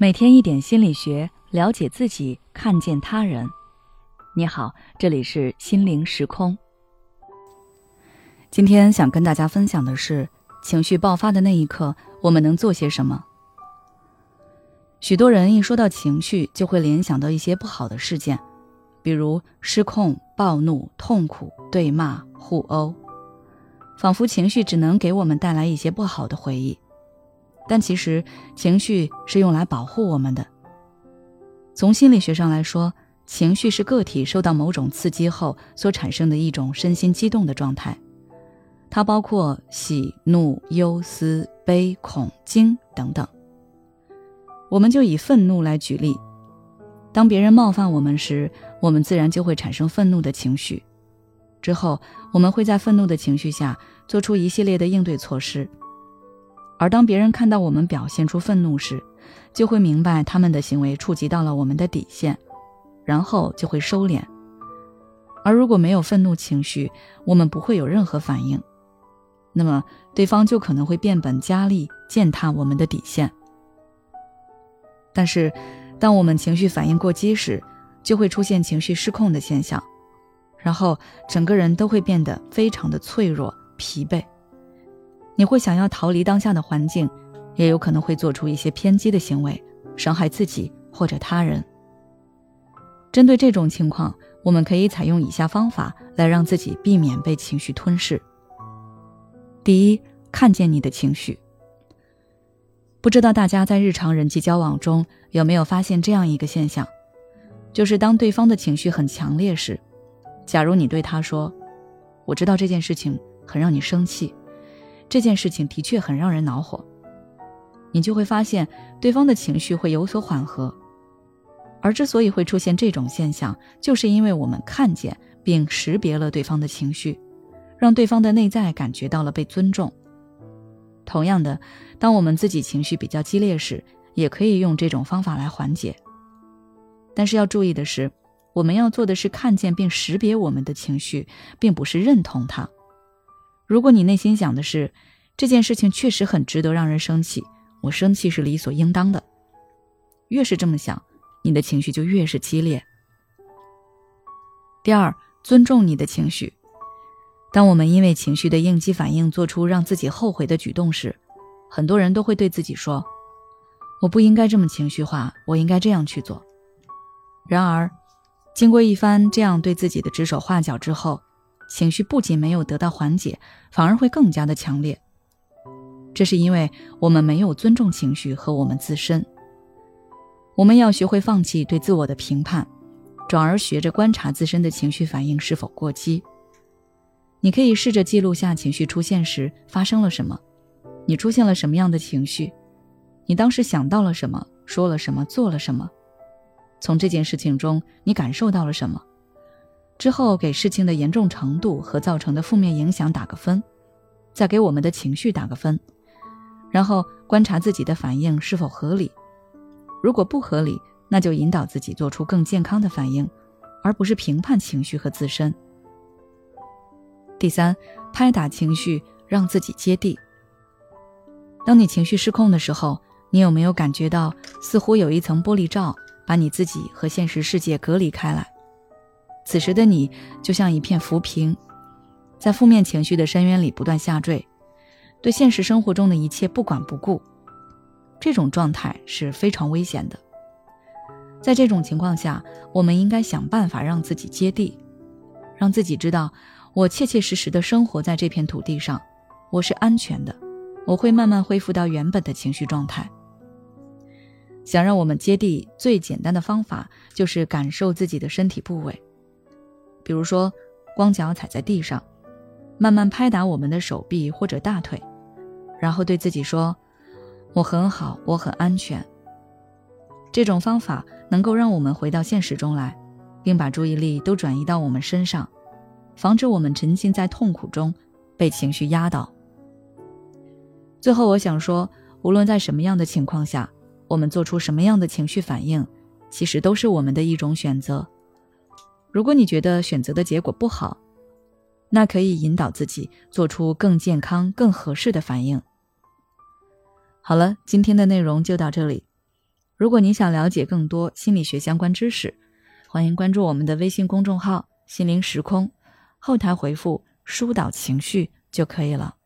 每天一点心理学，了解自己，看见他人。你好，这里是心灵时空。今天想跟大家分享的是，情绪爆发的那一刻，我们能做些什么？许多人一说到情绪，就会联想到一些不好的事件，比如失控、暴怒、痛苦、对骂、互殴，仿佛情绪只能给我们带来一些不好的回忆。但其实，情绪是用来保护我们的。从心理学上来说，情绪是个体受到某种刺激后所产生的一种身心激动的状态，它包括喜、怒、忧、思、悲、恐、惊等等。我们就以愤怒来举例，当别人冒犯我们时，我们自然就会产生愤怒的情绪，之后我们会在愤怒的情绪下做出一系列的应对措施。而当别人看到我们表现出愤怒时，就会明白他们的行为触及到了我们的底线，然后就会收敛。而如果没有愤怒情绪，我们不会有任何反应，那么对方就可能会变本加厉践踏我们的底线。但是，当我们情绪反应过激时，就会出现情绪失控的现象，然后整个人都会变得非常的脆弱、疲惫。你会想要逃离当下的环境，也有可能会做出一些偏激的行为，伤害自己或者他人。针对这种情况，我们可以采用以下方法来让自己避免被情绪吞噬。第一，看见你的情绪。不知道大家在日常人际交往中有没有发现这样一个现象，就是当对方的情绪很强烈时，假如你对他说：“我知道这件事情很让你生气。”这件事情的确很让人恼火，你就会发现对方的情绪会有所缓和。而之所以会出现这种现象，就是因为我们看见并识别了对方的情绪，让对方的内在感觉到了被尊重。同样的，当我们自己情绪比较激烈时，也可以用这种方法来缓解。但是要注意的是，我们要做的是看见并识别我们的情绪，并不是认同它。如果你内心想的是这件事情确实很值得让人生气，我生气是理所应当的，越是这么想，你的情绪就越是激烈。第二，尊重你的情绪。当我们因为情绪的应激反应做出让自己后悔的举动时，很多人都会对自己说：“我不应该这么情绪化，我应该这样去做。”然而，经过一番这样对自己的指手画脚之后，情绪不仅没有得到缓解，反而会更加的强烈。这是因为我们没有尊重情绪和我们自身。我们要学会放弃对自我的评判，转而学着观察自身的情绪反应是否过激。你可以试着记录下情绪出现时发生了什么，你出现了什么样的情绪，你当时想到了什么，说了什么，做了什么，从这件事情中你感受到了什么。之后给事情的严重程度和造成的负面影响打个分，再给我们的情绪打个分，然后观察自己的反应是否合理。如果不合理，那就引导自己做出更健康的反应，而不是评判情绪和自身。第三，拍打情绪，让自己接地。当你情绪失控的时候，你有没有感觉到似乎有一层玻璃罩把你自己和现实世界隔离开来？此时的你就像一片浮萍，在负面情绪的深渊里不断下坠，对现实生活中的一切不管不顾。这种状态是非常危险的。在这种情况下，我们应该想办法让自己接地，让自己知道我切切实实的生活在这片土地上，我是安全的，我会慢慢恢复到原本的情绪状态。想让我们接地，最简单的方法就是感受自己的身体部位。比如说，光脚踩在地上，慢慢拍打我们的手臂或者大腿，然后对自己说：“我很好，我很安全。”这种方法能够让我们回到现实中来，并把注意力都转移到我们身上，防止我们沉浸在痛苦中，被情绪压倒。最后，我想说，无论在什么样的情况下，我们做出什么样的情绪反应，其实都是我们的一种选择。如果你觉得选择的结果不好，那可以引导自己做出更健康、更合适的反应。好了，今天的内容就到这里。如果你想了解更多心理学相关知识，欢迎关注我们的微信公众号“心灵时空”，后台回复“疏导情绪”就可以了。